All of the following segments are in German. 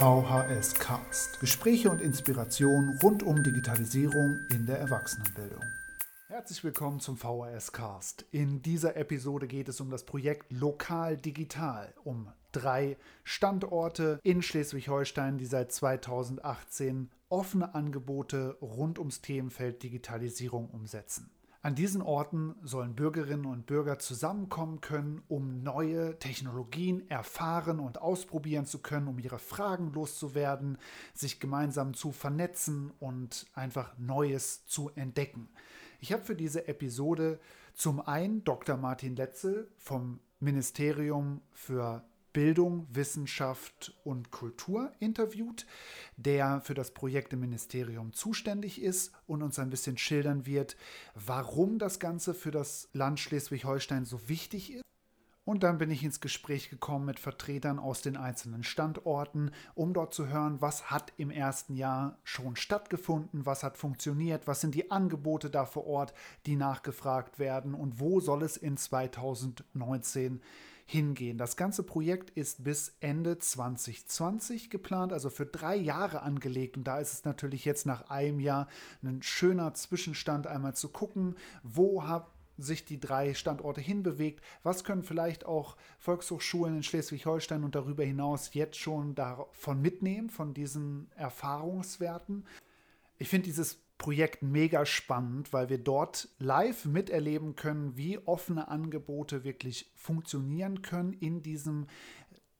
VHS Cast. Gespräche und Inspiration rund um Digitalisierung in der Erwachsenenbildung. Herzlich willkommen zum VHS Cast. In dieser Episode geht es um das Projekt Lokal Digital, um drei Standorte in Schleswig-Holstein, die seit 2018 offene Angebote rund ums Themenfeld Digitalisierung umsetzen. An diesen Orten sollen Bürgerinnen und Bürger zusammenkommen können, um neue Technologien erfahren und ausprobieren zu können, um ihre Fragen loszuwerden, sich gemeinsam zu vernetzen und einfach Neues zu entdecken. Ich habe für diese Episode zum einen Dr. Martin Letzel vom Ministerium für Bildung, Wissenschaft und Kultur interviewt, der für das Projekt im Ministerium zuständig ist und uns ein bisschen schildern wird, warum das Ganze für das Land Schleswig-Holstein so wichtig ist. Und dann bin ich ins Gespräch gekommen mit Vertretern aus den einzelnen Standorten, um dort zu hören, was hat im ersten Jahr schon stattgefunden, was hat funktioniert, was sind die Angebote da vor Ort, die nachgefragt werden und wo soll es in 2019 hingehen. Das ganze Projekt ist bis Ende 2020 geplant, also für drei Jahre angelegt. Und da ist es natürlich jetzt nach einem Jahr ein schöner Zwischenstand, einmal zu gucken, wo haben sich die drei Standorte hinbewegt. Was können vielleicht auch Volkshochschulen in Schleswig-Holstein und darüber hinaus jetzt schon davon mitnehmen, von diesen Erfahrungswerten? Ich finde dieses Projekt mega spannend, weil wir dort live miterleben können, wie offene Angebote wirklich funktionieren können in diesem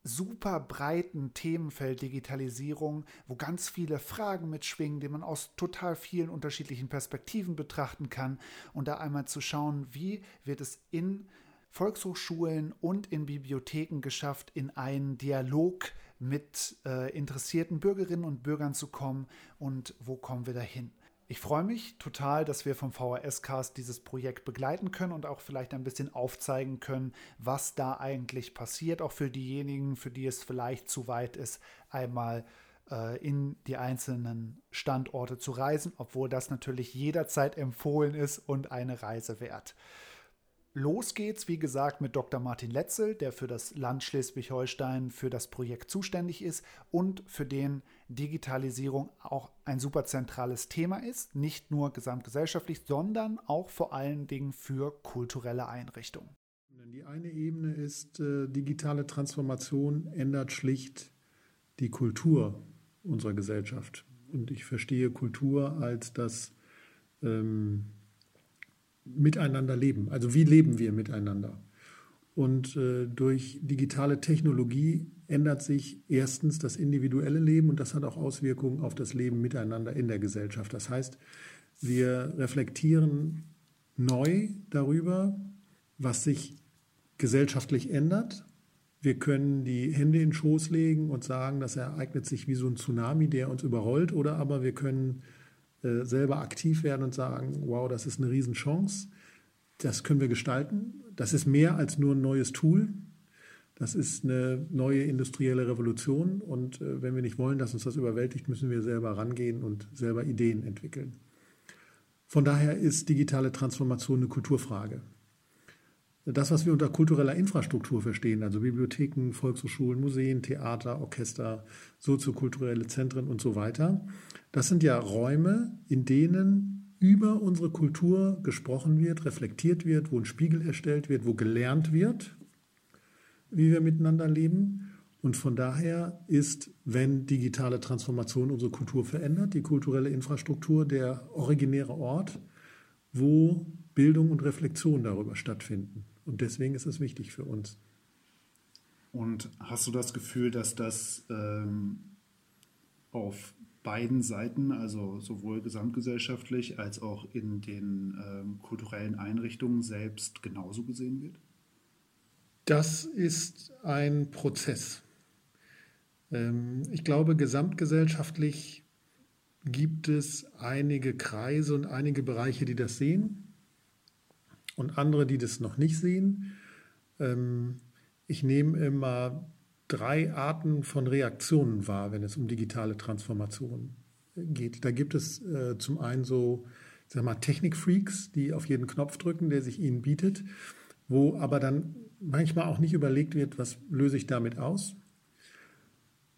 super breiten Themenfeld Digitalisierung, wo ganz viele Fragen mitschwingen, die man aus total vielen unterschiedlichen Perspektiven betrachten kann und da einmal zu schauen, wie wird es in Volkshochschulen und in Bibliotheken geschafft, in einen Dialog mit äh, interessierten Bürgerinnen und Bürgern zu kommen und wo kommen wir dahin. Ich freue mich total, dass wir vom VHS-Cast dieses Projekt begleiten können und auch vielleicht ein bisschen aufzeigen können, was da eigentlich passiert, auch für diejenigen, für die es vielleicht zu weit ist, einmal äh, in die einzelnen Standorte zu reisen, obwohl das natürlich jederzeit empfohlen ist und eine Reise wert. Los geht's, wie gesagt, mit Dr. Martin Letzel, der für das Land Schleswig-Holstein für das Projekt zuständig ist und für den Digitalisierung auch ein super zentrales Thema ist, nicht nur gesamtgesellschaftlich, sondern auch vor allen Dingen für kulturelle Einrichtungen. Die eine Ebene ist, äh, digitale Transformation ändert schlicht die Kultur unserer Gesellschaft. Und ich verstehe Kultur als das ähm, miteinander leben. Also wie leben wir miteinander? Und äh, durch digitale Technologie ändert sich erstens das individuelle Leben und das hat auch Auswirkungen auf das Leben miteinander in der Gesellschaft. Das heißt, wir reflektieren neu darüber, was sich gesellschaftlich ändert. Wir können die Hände in den Schoß legen und sagen, das ereignet sich wie so ein Tsunami, der uns überrollt, oder aber wir können äh, selber aktiv werden und sagen, wow, das ist eine Riesenchance, das können wir gestalten. Das ist mehr als nur ein neues Tool. Das ist eine neue industrielle Revolution und äh, wenn wir nicht wollen, dass uns das überwältigt, müssen wir selber rangehen und selber Ideen entwickeln. Von daher ist digitale Transformation eine Kulturfrage. Das, was wir unter kultureller Infrastruktur verstehen, also Bibliotheken, Volkshochschulen, Museen, Theater, Orchester, soziokulturelle Zentren und so weiter, das sind ja Räume, in denen über unsere Kultur gesprochen wird, reflektiert wird, wo ein Spiegel erstellt wird, wo gelernt wird, wie wir miteinander leben. Und von daher ist, wenn digitale Transformation unsere Kultur verändert, die kulturelle Infrastruktur der originäre Ort, wo Bildung und Reflexion darüber stattfinden. Und deswegen ist es wichtig für uns. Und hast du das Gefühl, dass das ähm, auf beiden Seiten, also sowohl gesamtgesellschaftlich als auch in den ähm, kulturellen Einrichtungen selbst genauso gesehen wird? Das ist ein Prozess. Ähm, ich glaube, gesamtgesellschaftlich gibt es einige Kreise und einige Bereiche, die das sehen und andere, die das noch nicht sehen. Ähm, ich nehme immer drei Arten von Reaktionen wahr, wenn es um digitale Transformation geht. Da gibt es äh, zum einen so sag mal, Technikfreaks, die auf jeden Knopf drücken, der sich ihnen bietet, wo aber dann manchmal auch nicht überlegt wird, was löse ich damit aus.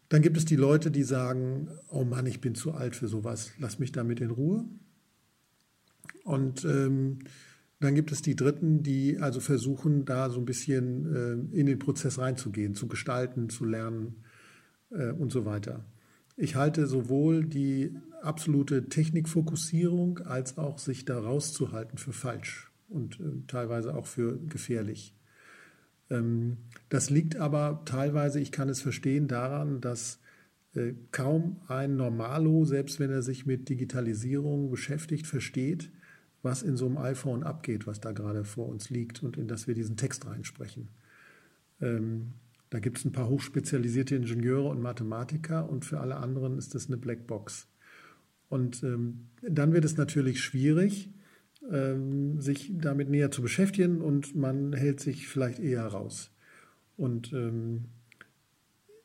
Dann gibt es die Leute, die sagen, oh Mann, ich bin zu alt für sowas, lass mich damit in Ruhe. Und ähm, dann gibt es die Dritten, die also versuchen, da so ein bisschen äh, in den Prozess reinzugehen, zu gestalten, zu lernen äh, und so weiter. Ich halte sowohl die absolute Technikfokussierung als auch sich da rauszuhalten für falsch und äh, teilweise auch für gefährlich. Ähm, das liegt aber teilweise, ich kann es verstehen, daran, dass kaum ein Normalo, selbst wenn er sich mit Digitalisierung beschäftigt, versteht, was in so einem iPhone abgeht, was da gerade vor uns liegt und in das wir diesen Text reinsprechen. Ähm, da gibt es ein paar hochspezialisierte Ingenieure und Mathematiker und für alle anderen ist das eine Blackbox. Und ähm, dann wird es natürlich schwierig, ähm, sich damit näher zu beschäftigen und man hält sich vielleicht eher raus. Und ähm,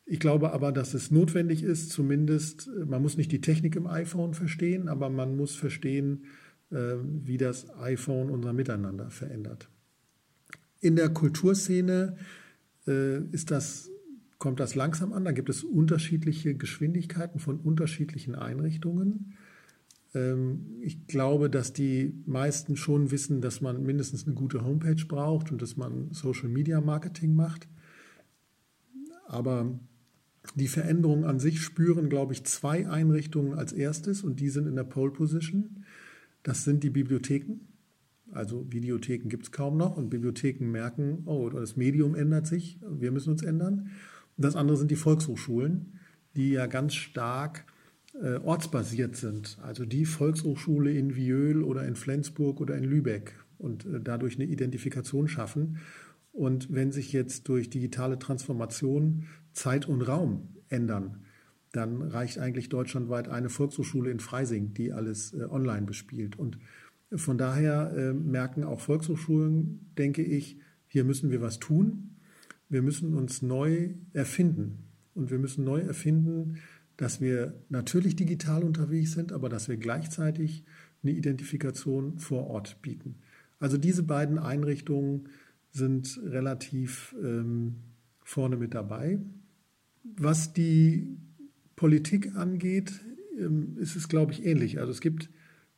ich glaube aber, dass es notwendig ist, zumindest, man muss nicht die Technik im iPhone verstehen, aber man muss verstehen, wie das iPhone unser Miteinander verändert. In der Kulturszene äh, ist das, kommt das langsam an. Da gibt es unterschiedliche Geschwindigkeiten von unterschiedlichen Einrichtungen. Ähm, ich glaube, dass die meisten schon wissen, dass man mindestens eine gute Homepage braucht und dass man Social Media Marketing macht. Aber die Veränderungen an sich spüren, glaube ich, zwei Einrichtungen als erstes und die sind in der Pole Position. Das sind die Bibliotheken. Also Videotheken gibt es kaum noch und Bibliotheken merken, oh, das Medium ändert sich, wir müssen uns ändern. Und das andere sind die Volkshochschulen, die ja ganz stark äh, ortsbasiert sind. Also die Volkshochschule in Viöl oder in Flensburg oder in Lübeck und äh, dadurch eine Identifikation schaffen. Und wenn sich jetzt durch digitale Transformation Zeit und Raum ändern, dann reicht eigentlich deutschlandweit eine Volkshochschule in Freising, die alles äh, online bespielt. Und von daher äh, merken auch Volkshochschulen, denke ich, hier müssen wir was tun. Wir müssen uns neu erfinden. Und wir müssen neu erfinden, dass wir natürlich digital unterwegs sind, aber dass wir gleichzeitig eine Identifikation vor Ort bieten. Also diese beiden Einrichtungen sind relativ ähm, vorne mit dabei. Was die Politik angeht, ähm, ist es, glaube ich, ähnlich. Also es gibt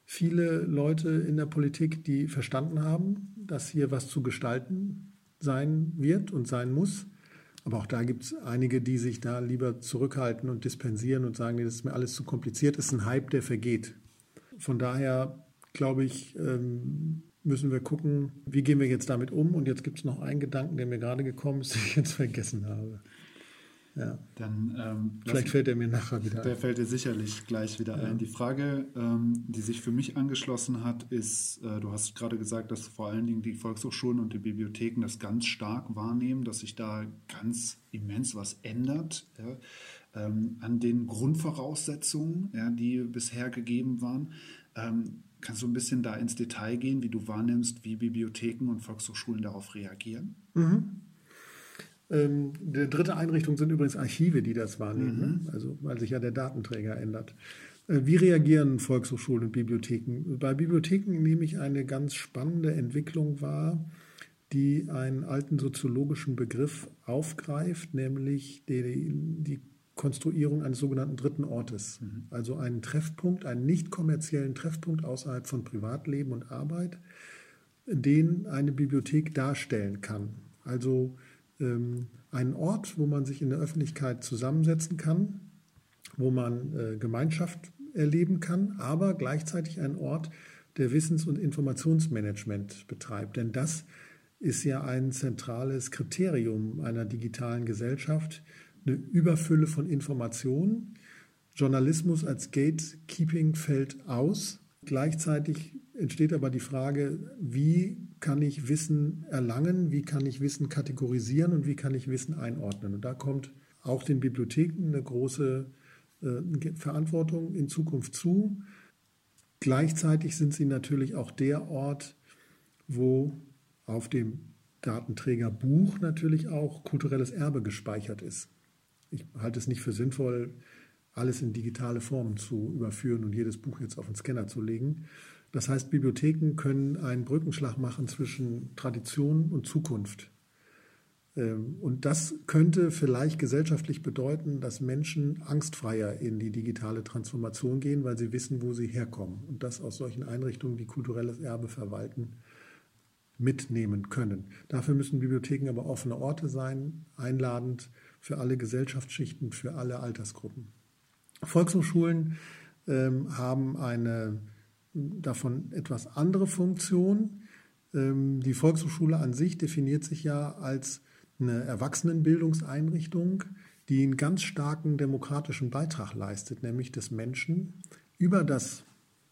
viele Leute in der Politik, die verstanden haben, dass hier was zu gestalten sein wird und sein muss. Aber auch da gibt es einige, die sich da lieber zurückhalten und dispensieren und sagen, nee, das ist mir alles zu kompliziert. Das ist ein Hype, der vergeht. Von daher glaube ich, ähm, müssen wir gucken, wie gehen wir jetzt damit um. Und jetzt gibt es noch einen Gedanken, der mir gerade gekommen ist, den ich jetzt vergessen habe. Ja. Dann, ähm, Vielleicht fällt er mir nachher wieder ein. Der fällt dir sicherlich gleich wieder ja. ein. Die Frage, ähm, die sich für mich angeschlossen hat, ist, äh, du hast gerade gesagt, dass vor allen Dingen die Volkshochschulen und die Bibliotheken das ganz stark wahrnehmen, dass sich da ganz immens was ändert ja, ähm, an den Grundvoraussetzungen, ja, die bisher gegeben waren. Ähm, kannst du ein bisschen da ins Detail gehen, wie du wahrnimmst, wie Bibliotheken und Volkshochschulen darauf reagieren? Mhm. Ähm, die dritte Einrichtung sind übrigens Archive, die das wahrnehmen, ne? mhm. also weil sich ja der Datenträger ändert. Äh, wie reagieren Volkshochschulen und Bibliotheken? Bei Bibliotheken nehme ich eine ganz spannende Entwicklung wahr, die einen alten soziologischen Begriff aufgreift, nämlich die, die Konstruierung eines sogenannten dritten Ortes. Mhm. Also einen Treffpunkt, einen nicht kommerziellen Treffpunkt außerhalb von Privatleben und Arbeit, den eine Bibliothek darstellen kann. Also einen Ort, wo man sich in der Öffentlichkeit zusammensetzen kann, wo man äh, Gemeinschaft erleben kann, aber gleichzeitig ein Ort, der Wissens- und Informationsmanagement betreibt. Denn das ist ja ein zentrales Kriterium einer digitalen Gesellschaft, eine Überfülle von Informationen. Journalismus als Gatekeeping fällt aus. Gleichzeitig entsteht aber die Frage, wie kann ich Wissen erlangen, wie kann ich Wissen kategorisieren und wie kann ich Wissen einordnen. Und da kommt auch den Bibliotheken eine große äh, Verantwortung in Zukunft zu. Gleichzeitig sind sie natürlich auch der Ort, wo auf dem Datenträger Buch natürlich auch kulturelles Erbe gespeichert ist. Ich halte es nicht für sinnvoll, alles in digitale Formen zu überführen und jedes Buch jetzt auf den Scanner zu legen, das heißt, Bibliotheken können einen Brückenschlag machen zwischen Tradition und Zukunft. Ähm, und das könnte vielleicht gesellschaftlich bedeuten, dass Menschen angstfreier in die digitale Transformation gehen, weil sie wissen, wo sie herkommen und das aus solchen Einrichtungen, die kulturelles Erbe verwalten, mitnehmen können. Dafür müssen Bibliotheken aber offene Orte sein, einladend für alle Gesellschaftsschichten, für alle Altersgruppen. Volkshochschulen ähm, haben eine davon etwas andere Funktion. Ähm, die Volkshochschule an sich definiert sich ja als eine Erwachsenenbildungseinrichtung, die einen ganz starken demokratischen Beitrag leistet, nämlich des Menschen über das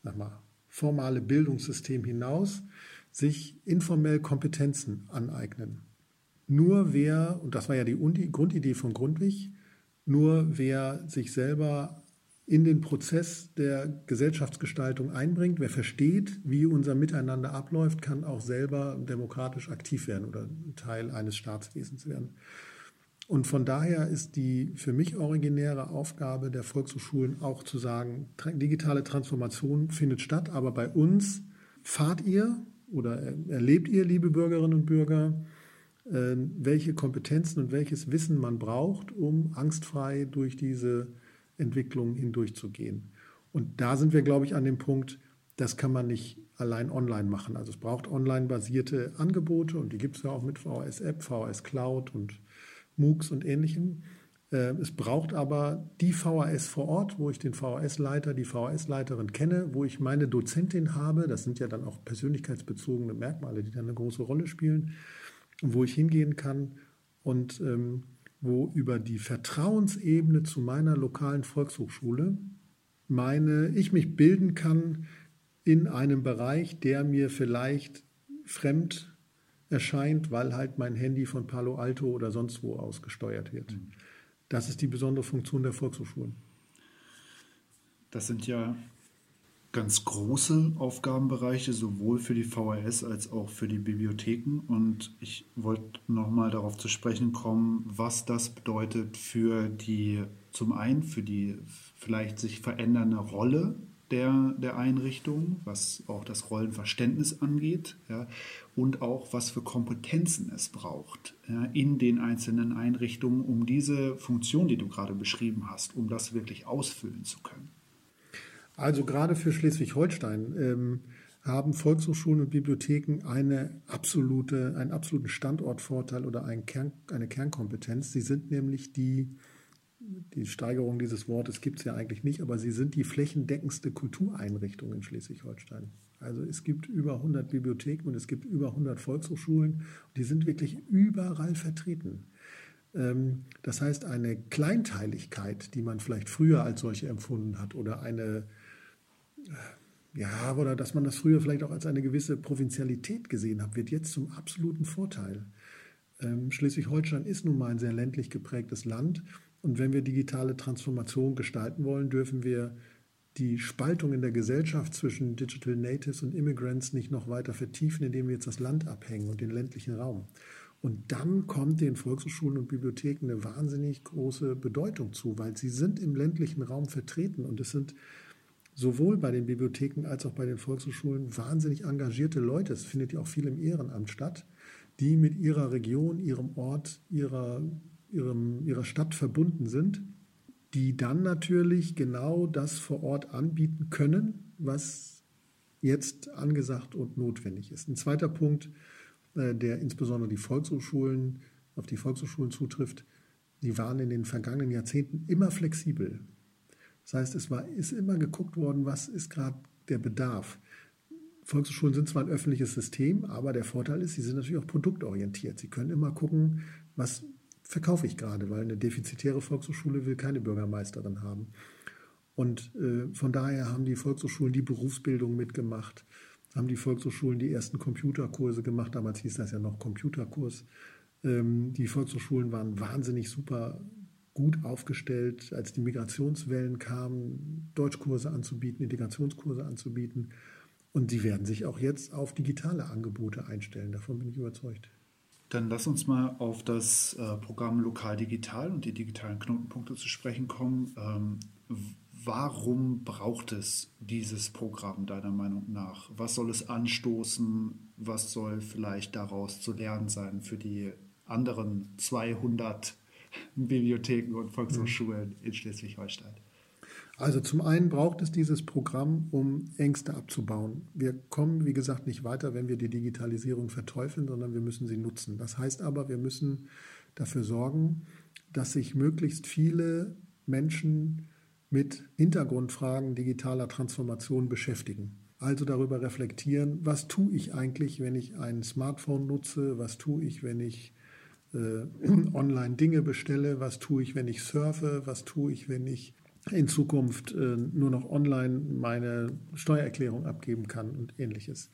sag mal, formale Bildungssystem hinaus sich informell Kompetenzen aneignen. Nur wer, und das war ja die Grundidee von Grundwig, nur wer sich selber in den Prozess der Gesellschaftsgestaltung einbringt, wer versteht, wie unser Miteinander abläuft, kann auch selber demokratisch aktiv werden oder Teil eines Staatswesens werden. Und von daher ist die für mich originäre Aufgabe der Volkshochschulen auch zu sagen, digitale Transformation findet statt, aber bei uns fahrt ihr oder erlebt ihr, liebe Bürgerinnen und Bürger, äh, welche Kompetenzen und welches Wissen man braucht, um angstfrei durch diese Entwicklung hindurchzugehen. Und da sind wir, glaube ich, an dem Punkt, das kann man nicht allein online machen. Also es braucht online-basierte Angebote und die gibt es ja auch mit VHS-App, VHS Cloud und MOOCs und ähnlichem. Äh, es braucht aber die VHS vor Ort, wo ich den VHS-Leiter, die VHS-Leiterin kenne, wo ich meine Dozentin habe. Das sind ja dann auch persönlichkeitsbezogene Merkmale, die dann eine große Rolle spielen, wo ich hingehen kann und ähm, wo über die Vertrauensebene zu meiner lokalen Volkshochschule meine, ich mich bilden kann in einem Bereich, der mir vielleicht fremd erscheint, weil halt mein Handy von Palo Alto oder sonst wo aus gesteuert wird. Mhm. Das ist die besondere Funktion der Volkshochschulen. Das sind ja ganz große Aufgabenbereiche, sowohl für die VHS als auch für die Bibliotheken. Und ich wollte nochmal darauf zu sprechen kommen, was das bedeutet für die, zum einen für die vielleicht sich verändernde Rolle der, der Einrichtung, was auch das Rollenverständnis angeht ja, und auch was für Kompetenzen es braucht ja, in den einzelnen Einrichtungen, um diese Funktion, die du gerade beschrieben hast, um das wirklich ausfüllen zu können. Also gerade für Schleswig-Holstein ähm, haben Volkshochschulen und Bibliotheken eine absolute, einen absoluten Standortvorteil oder einen Kern, eine Kernkompetenz. Sie sind nämlich die, die Steigerung dieses Wortes gibt es ja eigentlich nicht, aber sie sind die flächendeckendste Kultureinrichtung in Schleswig-Holstein. Also es gibt über 100 Bibliotheken und es gibt über 100 Volkshochschulen die sind wirklich überall vertreten. Ähm, das heißt, eine Kleinteiligkeit, die man vielleicht früher als solche empfunden hat oder eine ja, oder dass man das früher vielleicht auch als eine gewisse Provinzialität gesehen hat, wird jetzt zum absoluten Vorteil. Ähm, Schleswig-Holstein ist nun mal ein sehr ländlich geprägtes Land. Und wenn wir digitale Transformation gestalten wollen, dürfen wir die Spaltung in der Gesellschaft zwischen Digital Natives und Immigrants nicht noch weiter vertiefen, indem wir jetzt das Land abhängen und den ländlichen Raum. Und dann kommt den Volkshochschulen und Bibliotheken eine wahnsinnig große Bedeutung zu, weil sie sind im ländlichen Raum vertreten und es sind sowohl bei den Bibliotheken als auch bei den Volkshochschulen wahnsinnig engagierte Leute, es findet ja auch viel im Ehrenamt statt, die mit ihrer Region, ihrem Ort, ihrer, ihrem, ihrer Stadt verbunden sind, die dann natürlich genau das vor Ort anbieten können, was jetzt angesagt und notwendig ist. Ein zweiter Punkt, äh, der insbesondere die Volkshochschulen, auf die Volkshochschulen zutrifft, die waren in den vergangenen Jahrzehnten immer flexibel. Das heißt, es war, ist immer geguckt worden, was ist gerade der Bedarf. Volkshochschulen sind zwar ein öffentliches System, aber der Vorteil ist, sie sind natürlich auch produktorientiert. Sie können immer gucken, was verkaufe ich gerade, weil eine defizitäre Volkshochschule will keine Bürgermeisterin haben. Und äh, von daher haben die Volkshochschulen die Berufsbildung mitgemacht, haben die Volkshochschulen die ersten Computerkurse gemacht, damals hieß das ja noch Computerkurs. Ähm, die Volkshochschulen waren wahnsinnig super gut aufgestellt, als die Migrationswellen kamen, Deutschkurse anzubieten, Integrationskurse anzubieten. Und sie werden sich auch jetzt auf digitale Angebote einstellen. Davon bin ich überzeugt. Dann lass uns mal auf das äh, Programm Lokal Digital und die digitalen Knotenpunkte zu sprechen kommen. Ähm, warum braucht es dieses Programm deiner Meinung nach? Was soll es anstoßen? Was soll vielleicht daraus zu lernen sein für die anderen 200 Bibliotheken und Volkshochschulen in Schleswig-Holstein? Also zum einen braucht es dieses Programm, um Ängste abzubauen. Wir kommen, wie gesagt, nicht weiter, wenn wir die Digitalisierung verteufeln, sondern wir müssen sie nutzen. Das heißt aber, wir müssen dafür sorgen, dass sich möglichst viele Menschen mit Hintergrundfragen digitaler Transformation beschäftigen. Also darüber reflektieren, was tue ich eigentlich, wenn ich ein Smartphone nutze, was tue ich, wenn ich online Dinge bestelle, was tue ich, wenn ich surfe, was tue ich, wenn ich in Zukunft äh, nur noch online meine Steuererklärung abgeben kann und ähnliches.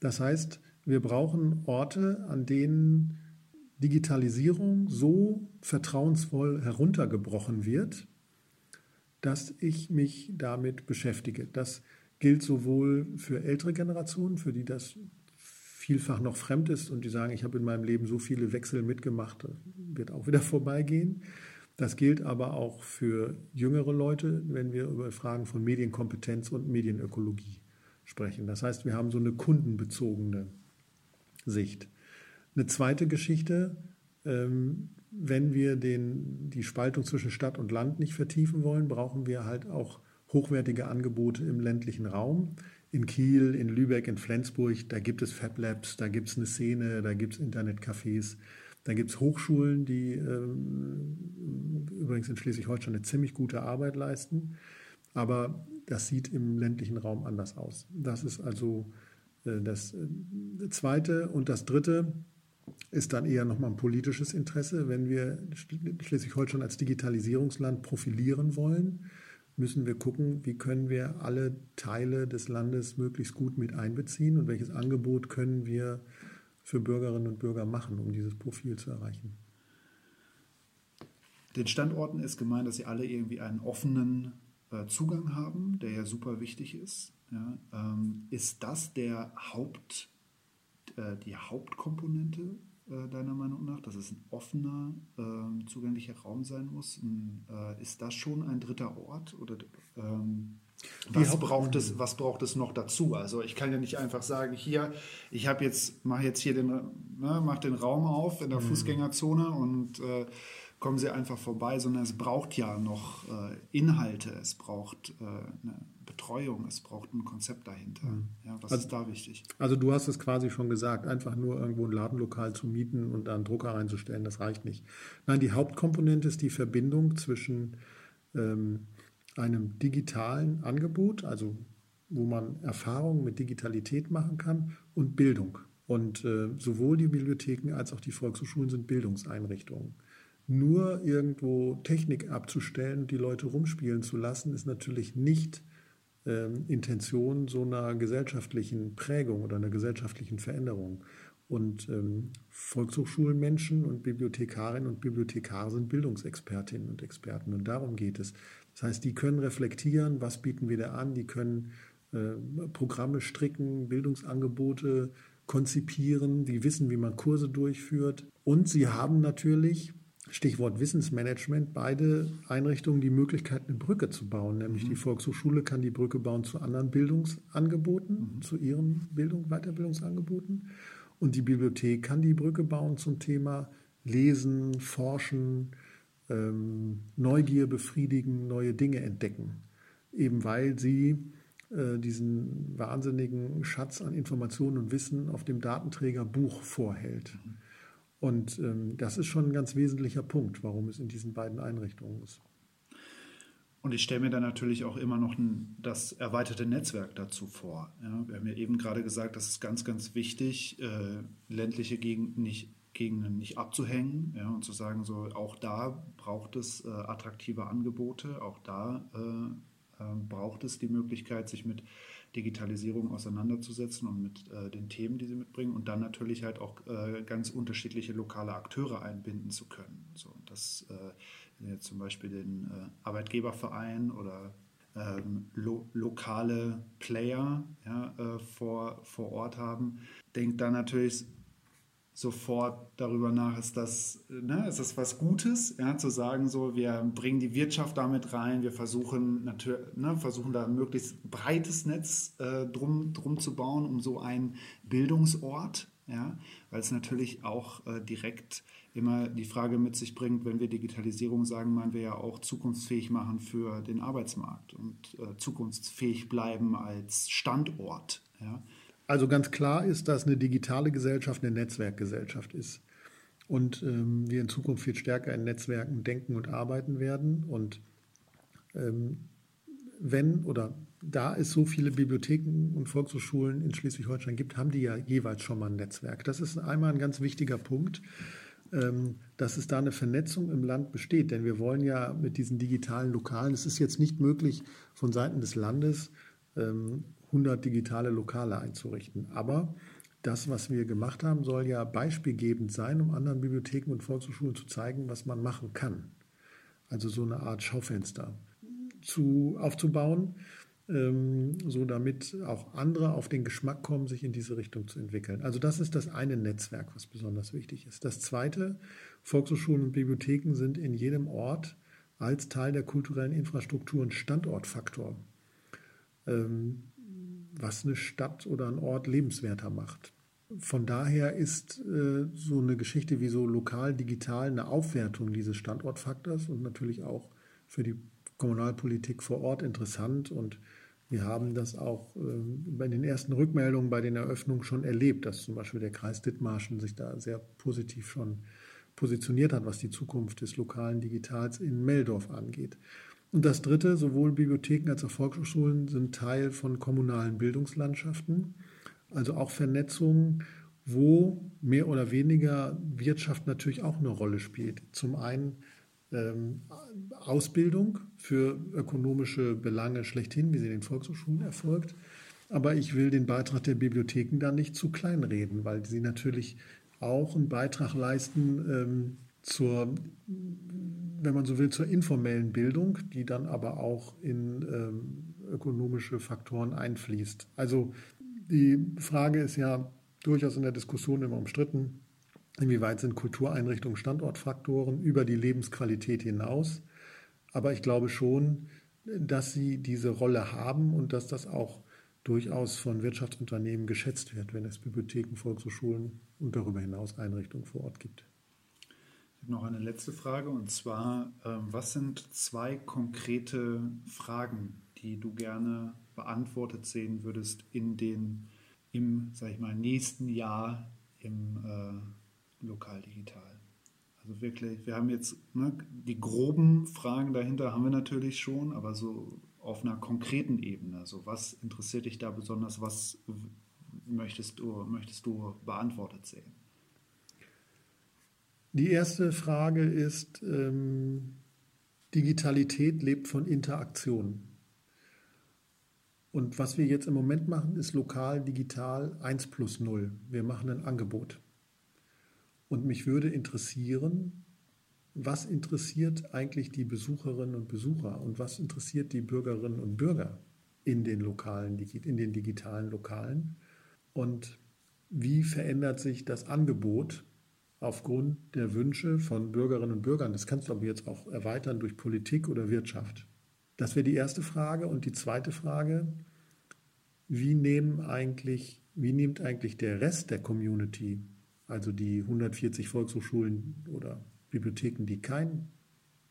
Das heißt, wir brauchen Orte, an denen Digitalisierung so vertrauensvoll heruntergebrochen wird, dass ich mich damit beschäftige. Das gilt sowohl für ältere Generationen, für die das vielfach noch fremd ist und die sagen, ich habe in meinem Leben so viele Wechsel mitgemacht, wird auch wieder vorbeigehen. Das gilt aber auch für jüngere Leute, wenn wir über Fragen von Medienkompetenz und Medienökologie sprechen. Das heißt, wir haben so eine kundenbezogene Sicht. Eine zweite Geschichte, ähm, wenn wir den, die Spaltung zwischen Stadt und Land nicht vertiefen wollen, brauchen wir halt auch hochwertige Angebote im ländlichen Raum. In Kiel, in Lübeck, in Flensburg, da gibt es Fab Labs, da gibt es eine Szene, da gibt es Internetcafés. Da gibt es Hochschulen, die ähm, übrigens in Schleswig-Holstein eine ziemlich gute Arbeit leisten. Aber das sieht im ländlichen Raum anders aus. Das ist also äh, das äh, Zweite. Und das Dritte ist dann eher nochmal ein politisches Interesse. Wenn wir Schleswig-Holstein als Digitalisierungsland profilieren wollen, müssen wir gucken, wie können wir alle Teile des Landes möglichst gut mit einbeziehen und welches Angebot können wir für Bürgerinnen und Bürger machen, um dieses Profil zu erreichen? Den Standorten ist gemeint, dass sie alle irgendwie einen offenen äh, Zugang haben, der ja super wichtig ist. Ja, ähm, ist das der Haupt, äh, die Hauptkomponente äh, deiner Meinung nach, dass es ein offener, ähm, zugänglicher Raum sein muss? Ein, äh, ist das schon ein dritter Ort oder ähm, was braucht, es, was braucht es noch dazu? Also ich kann ja nicht einfach sagen, hier, ich habe jetzt, mache jetzt hier den, ne, mach den Raum auf in der mhm. Fußgängerzone und äh, kommen Sie einfach vorbei, sondern es braucht ja noch äh, Inhalte, es braucht äh, eine Betreuung, es braucht ein Konzept dahinter. Mhm. Ja, was also, ist da wichtig? Also du hast es quasi schon gesagt, einfach nur irgendwo ein Ladenlokal zu mieten und da einen Drucker reinzustellen, das reicht nicht. Nein, die Hauptkomponente ist die Verbindung zwischen ähm, einem digitalen Angebot, also wo man Erfahrungen mit Digitalität machen kann und Bildung. Und äh, sowohl die Bibliotheken als auch die Volkshochschulen sind Bildungseinrichtungen. Nur irgendwo Technik abzustellen und die Leute rumspielen zu lassen, ist natürlich nicht äh, Intention so einer gesellschaftlichen Prägung oder einer gesellschaftlichen Veränderung. Und ähm, Volkshochschulmenschen und Bibliothekarinnen und Bibliothekare sind Bildungsexpertinnen und Experten. Und darum geht es. Das heißt, die können reflektieren, was bieten wir da an, die können äh, Programme stricken, Bildungsangebote konzipieren, die wissen, wie man Kurse durchführt. Und sie haben natürlich, Stichwort Wissensmanagement, beide Einrichtungen die Möglichkeit, eine Brücke zu bauen. Nämlich mhm. die Volkshochschule kann die Brücke bauen zu anderen Bildungsangeboten, mhm. zu ihren Bildung, Weiterbildungsangeboten. Und die Bibliothek kann die Brücke bauen zum Thema Lesen, Forschen, ähm, Neugier befriedigen, neue Dinge entdecken. Eben weil sie äh, diesen wahnsinnigen Schatz an Informationen und Wissen auf dem Datenträger Buch vorhält. Und ähm, das ist schon ein ganz wesentlicher Punkt, warum es in diesen beiden Einrichtungen ist. Und ich stelle mir dann natürlich auch immer noch ein, das erweiterte Netzwerk dazu vor. Ja, wir haben ja eben gerade gesagt, das ist ganz, ganz wichtig, äh, ländliche Gegenden nicht Gegenden nicht abzuhängen ja, und zu sagen, so auch da braucht es äh, attraktive Angebote, auch da äh, äh, braucht es die Möglichkeit, sich mit Digitalisierung auseinanderzusetzen und mit äh, den Themen, die sie mitbringen und dann natürlich halt auch äh, ganz unterschiedliche lokale Akteure einbinden zu können. So, das äh, zum Beispiel den Arbeitgeberverein oder ähm, lo lokale Player ja, vor, vor Ort haben, denkt da natürlich sofort darüber nach, ist das, ne, ist das was Gutes, ja, zu sagen, so, wir bringen die Wirtschaft damit rein, wir versuchen, natürlich, ne, versuchen da ein möglichst breites Netz äh, drum, drum zu bauen, um so einen Bildungsort ja, weil es natürlich auch äh, direkt immer die Frage mit sich bringt, wenn wir Digitalisierung sagen, meinen wir ja auch zukunftsfähig machen für den Arbeitsmarkt und äh, zukunftsfähig bleiben als Standort. Ja. Also ganz klar ist, dass eine digitale Gesellschaft eine Netzwerkgesellschaft ist und ähm, wir in Zukunft viel stärker in Netzwerken denken und arbeiten werden und ähm, wenn oder da es so viele Bibliotheken und Volkshochschulen in Schleswig-Holstein gibt, haben die ja jeweils schon mal ein Netzwerk. Das ist einmal ein ganz wichtiger Punkt, ähm, dass es da eine Vernetzung im Land besteht. Denn wir wollen ja mit diesen digitalen Lokalen, es ist jetzt nicht möglich, von Seiten des Landes 100 ähm, digitale Lokale einzurichten. Aber das, was wir gemacht haben, soll ja beispielgebend sein, um anderen Bibliotheken und Volkshochschulen zu zeigen, was man machen kann. Also so eine Art Schaufenster zu, aufzubauen, ähm, so damit auch andere auf den Geschmack kommen, sich in diese Richtung zu entwickeln. Also das ist das eine Netzwerk, was besonders wichtig ist. Das zweite, Volkshochschulen und Bibliotheken sind in jedem Ort als Teil der kulturellen Infrastruktur ein Standortfaktor, ähm, was eine Stadt oder ein Ort lebenswerter macht. Von daher ist äh, so eine Geschichte wie so lokal, digital eine Aufwertung dieses Standortfaktors und natürlich auch für die Kommunalpolitik vor Ort interessant und wir haben das auch äh, bei den ersten Rückmeldungen bei den Eröffnungen schon erlebt, dass zum Beispiel der Kreis Dithmarschen sich da sehr positiv schon positioniert hat, was die Zukunft des lokalen Digitals in Meldorf angeht. Und das Dritte, sowohl Bibliotheken als auch Volkshochschulen sind Teil von kommunalen Bildungslandschaften, also auch Vernetzungen, wo mehr oder weniger Wirtschaft natürlich auch eine Rolle spielt. Zum einen ähm, Ausbildung für ökonomische Belange schlechthin, wie sie in den Volkshochschulen erfolgt. Aber ich will den Beitrag der Bibliotheken da nicht zu klein reden, weil sie natürlich auch einen Beitrag leisten ähm, zur, wenn man so will, zur informellen Bildung, die dann aber auch in ähm, ökonomische Faktoren einfließt. Also die Frage ist ja durchaus in der Diskussion immer umstritten, Inwieweit sind Kultureinrichtungen Standortfaktoren über die Lebensqualität hinaus? Aber ich glaube schon, dass sie diese Rolle haben und dass das auch durchaus von Wirtschaftsunternehmen geschätzt wird, wenn es Bibliotheken, Volkshochschulen und darüber hinaus Einrichtungen vor Ort gibt. Noch eine letzte Frage und zwar, ähm, was sind zwei konkrete Fragen, die du gerne beantwortet sehen würdest in den, im, sag ich mal, nächsten Jahr im äh, lokal digital. Also wirklich, wir haben jetzt ne, die groben Fragen dahinter haben wir natürlich schon, aber so auf einer konkreten Ebene. So, was interessiert dich da besonders? Was möchtest du, möchtest du beantwortet sehen? Die erste Frage ist, ähm, Digitalität lebt von Interaktion. Und was wir jetzt im Moment machen, ist lokal, digital 1 plus 0. Wir machen ein Angebot. Und mich würde interessieren, was interessiert eigentlich die Besucherinnen und Besucher und was interessiert die Bürgerinnen und Bürger in den lokalen, in den digitalen Lokalen und wie verändert sich das Angebot aufgrund der Wünsche von Bürgerinnen und Bürgern. Das kannst du aber jetzt auch erweitern durch Politik oder Wirtschaft. Das wäre die erste Frage. Und die zweite Frage, wie, nehmen eigentlich, wie nimmt eigentlich der Rest der Community also die 140 Volkshochschulen oder Bibliotheken, die kein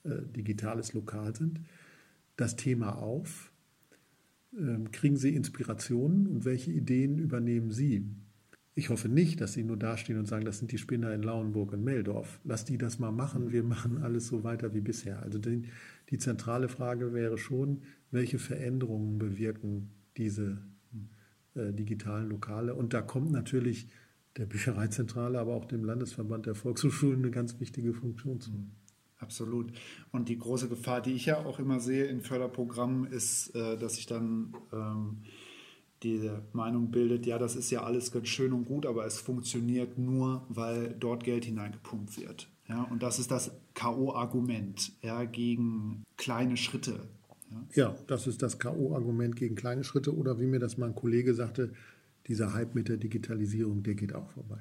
äh, digitales Lokal sind, das Thema auf? Ähm, kriegen Sie Inspirationen und welche Ideen übernehmen Sie? Ich hoffe nicht, dass Sie nur dastehen und sagen, das sind die Spinner in Lauenburg und Meldorf. Lass die das mal machen, wir machen alles so weiter wie bisher. Also die, die zentrale Frage wäre schon, welche Veränderungen bewirken diese äh, digitalen Lokale? Und da kommt natürlich der Büchereizentrale, aber auch dem Landesverband der Volkshochschulen eine ganz wichtige Funktion zu. Mhm. Absolut. Und die große Gefahr, die ich ja auch immer sehe in Förderprogrammen, ist, äh, dass sich dann ähm, diese Meinung bildet, ja, das ist ja alles ganz schön und gut, aber es funktioniert nur, weil dort Geld hineingepumpt wird. Ja, und das ist das K.O.-Argument ja, gegen kleine Schritte. Ja. ja, das ist das K.O.-Argument gegen kleine Schritte oder wie mir das mal ein Kollege sagte, dieser Hype mit der Digitalisierung, der geht auch vorbei.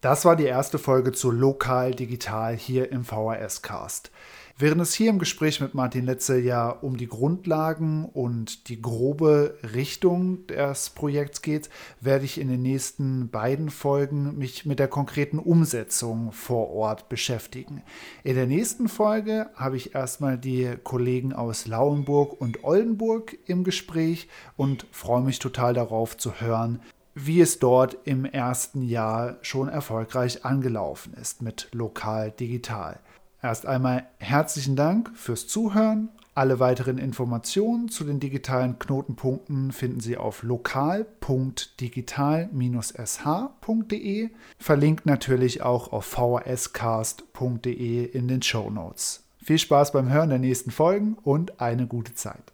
Das war die erste Folge zu Lokal Digital hier im VHS Cast. Während es hier im Gespräch mit Martin Letze ja um die Grundlagen und die grobe Richtung des Projekts geht, werde ich in den nächsten beiden Folgen mich mit der konkreten Umsetzung vor Ort beschäftigen. In der nächsten Folge habe ich erstmal die Kollegen aus Lauenburg und Oldenburg im Gespräch und freue mich total darauf zu hören, wie es dort im ersten Jahr schon erfolgreich angelaufen ist mit lokal digital. Erst einmal herzlichen Dank fürs Zuhören. Alle weiteren Informationen zu den digitalen Knotenpunkten finden Sie auf lokal.digital-sh.de, verlinkt natürlich auch auf vhscast.de in den Show Notes. Viel Spaß beim Hören der nächsten Folgen und eine gute Zeit.